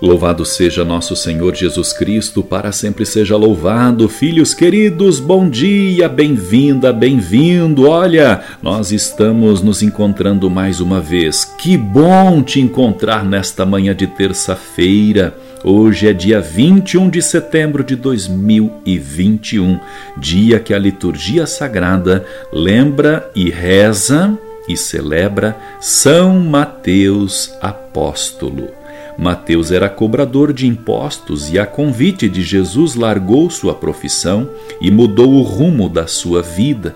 Louvado seja nosso Senhor Jesus Cristo, para sempre seja louvado. Filhos queridos, bom dia, bem-vinda, bem-vindo. Olha, nós estamos nos encontrando mais uma vez. Que bom te encontrar nesta manhã de terça-feira. Hoje é dia 21 de setembro de 2021, dia que a liturgia sagrada lembra e reza e celebra São Mateus Apóstolo. Mateus era cobrador de impostos e, a convite de Jesus, largou sua profissão e mudou o rumo da sua vida,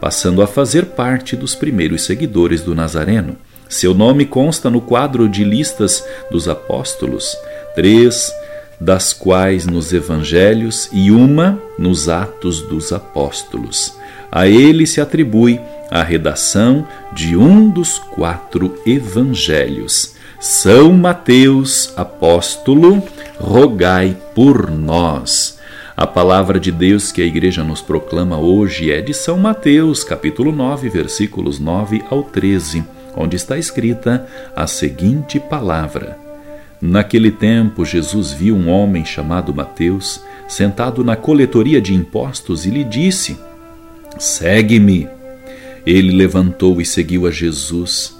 passando a fazer parte dos primeiros seguidores do Nazareno. Seu nome consta no quadro de listas dos apóstolos, três das quais nos evangelhos e uma nos Atos dos Apóstolos. A ele se atribui a redação de um dos quatro evangelhos. São Mateus, apóstolo, rogai por nós. A palavra de Deus que a igreja nos proclama hoje é de São Mateus, capítulo 9, versículos 9 ao 13, onde está escrita a seguinte palavra: Naquele tempo, Jesus viu um homem chamado Mateus sentado na coletoria de impostos e lhe disse: Segue-me. Ele levantou e seguiu a Jesus.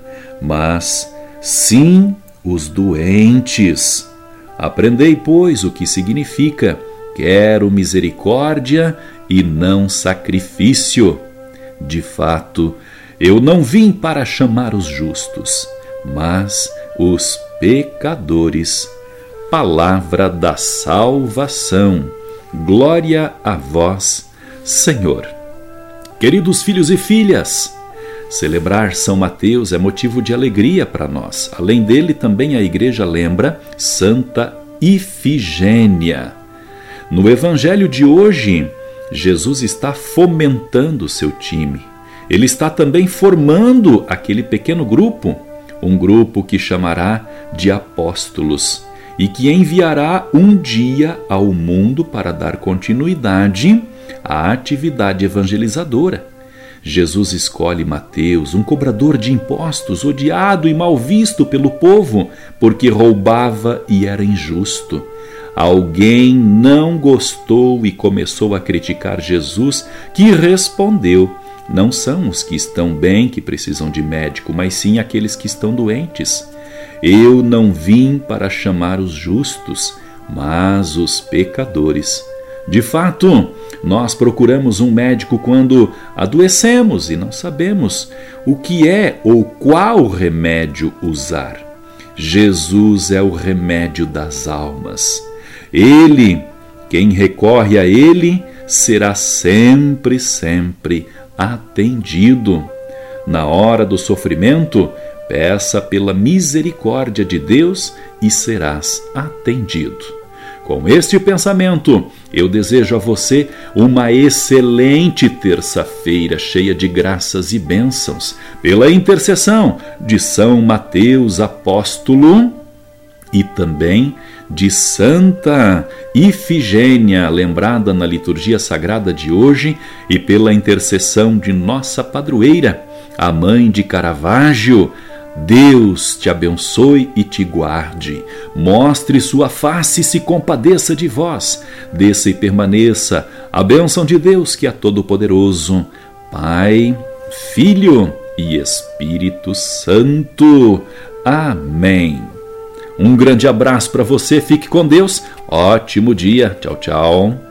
mas sim os doentes. Aprendei, pois, o que significa: quero misericórdia e não sacrifício. De fato, eu não vim para chamar os justos, mas os pecadores. Palavra da salvação. Glória a vós, Senhor. Queridos filhos e filhas, Celebrar São Mateus é motivo de alegria para nós. Além dele, também a igreja lembra Santa Ifigênia. No evangelho de hoje, Jesus está fomentando seu time. Ele está também formando aquele pequeno grupo, um grupo que chamará de apóstolos e que enviará um dia ao mundo para dar continuidade à atividade evangelizadora. Jesus escolhe Mateus, um cobrador de impostos, odiado e mal visto pelo povo, porque roubava e era injusto. Alguém não gostou e começou a criticar Jesus, que respondeu: Não são os que estão bem que precisam de médico, mas sim aqueles que estão doentes. Eu não vim para chamar os justos, mas os pecadores. De fato, nós procuramos um médico quando adoecemos e não sabemos o que é ou qual remédio usar. Jesus é o remédio das almas. Ele, quem recorre a Ele, será sempre, sempre atendido. Na hora do sofrimento, peça pela misericórdia de Deus e serás atendido. Com este pensamento, eu desejo a você uma excelente terça-feira cheia de graças e bênçãos, pela intercessão de São Mateus Apóstolo e também de Santa Ifigênia, lembrada na liturgia sagrada de hoje, e pela intercessão de nossa padroeira, a mãe de Caravaggio Deus te abençoe e te guarde, mostre sua face e se compadeça de vós, desça e permaneça a bênção de Deus que é todo-poderoso, Pai, Filho e Espírito Santo. Amém. Um grande abraço para você, fique com Deus, ótimo dia, tchau, tchau.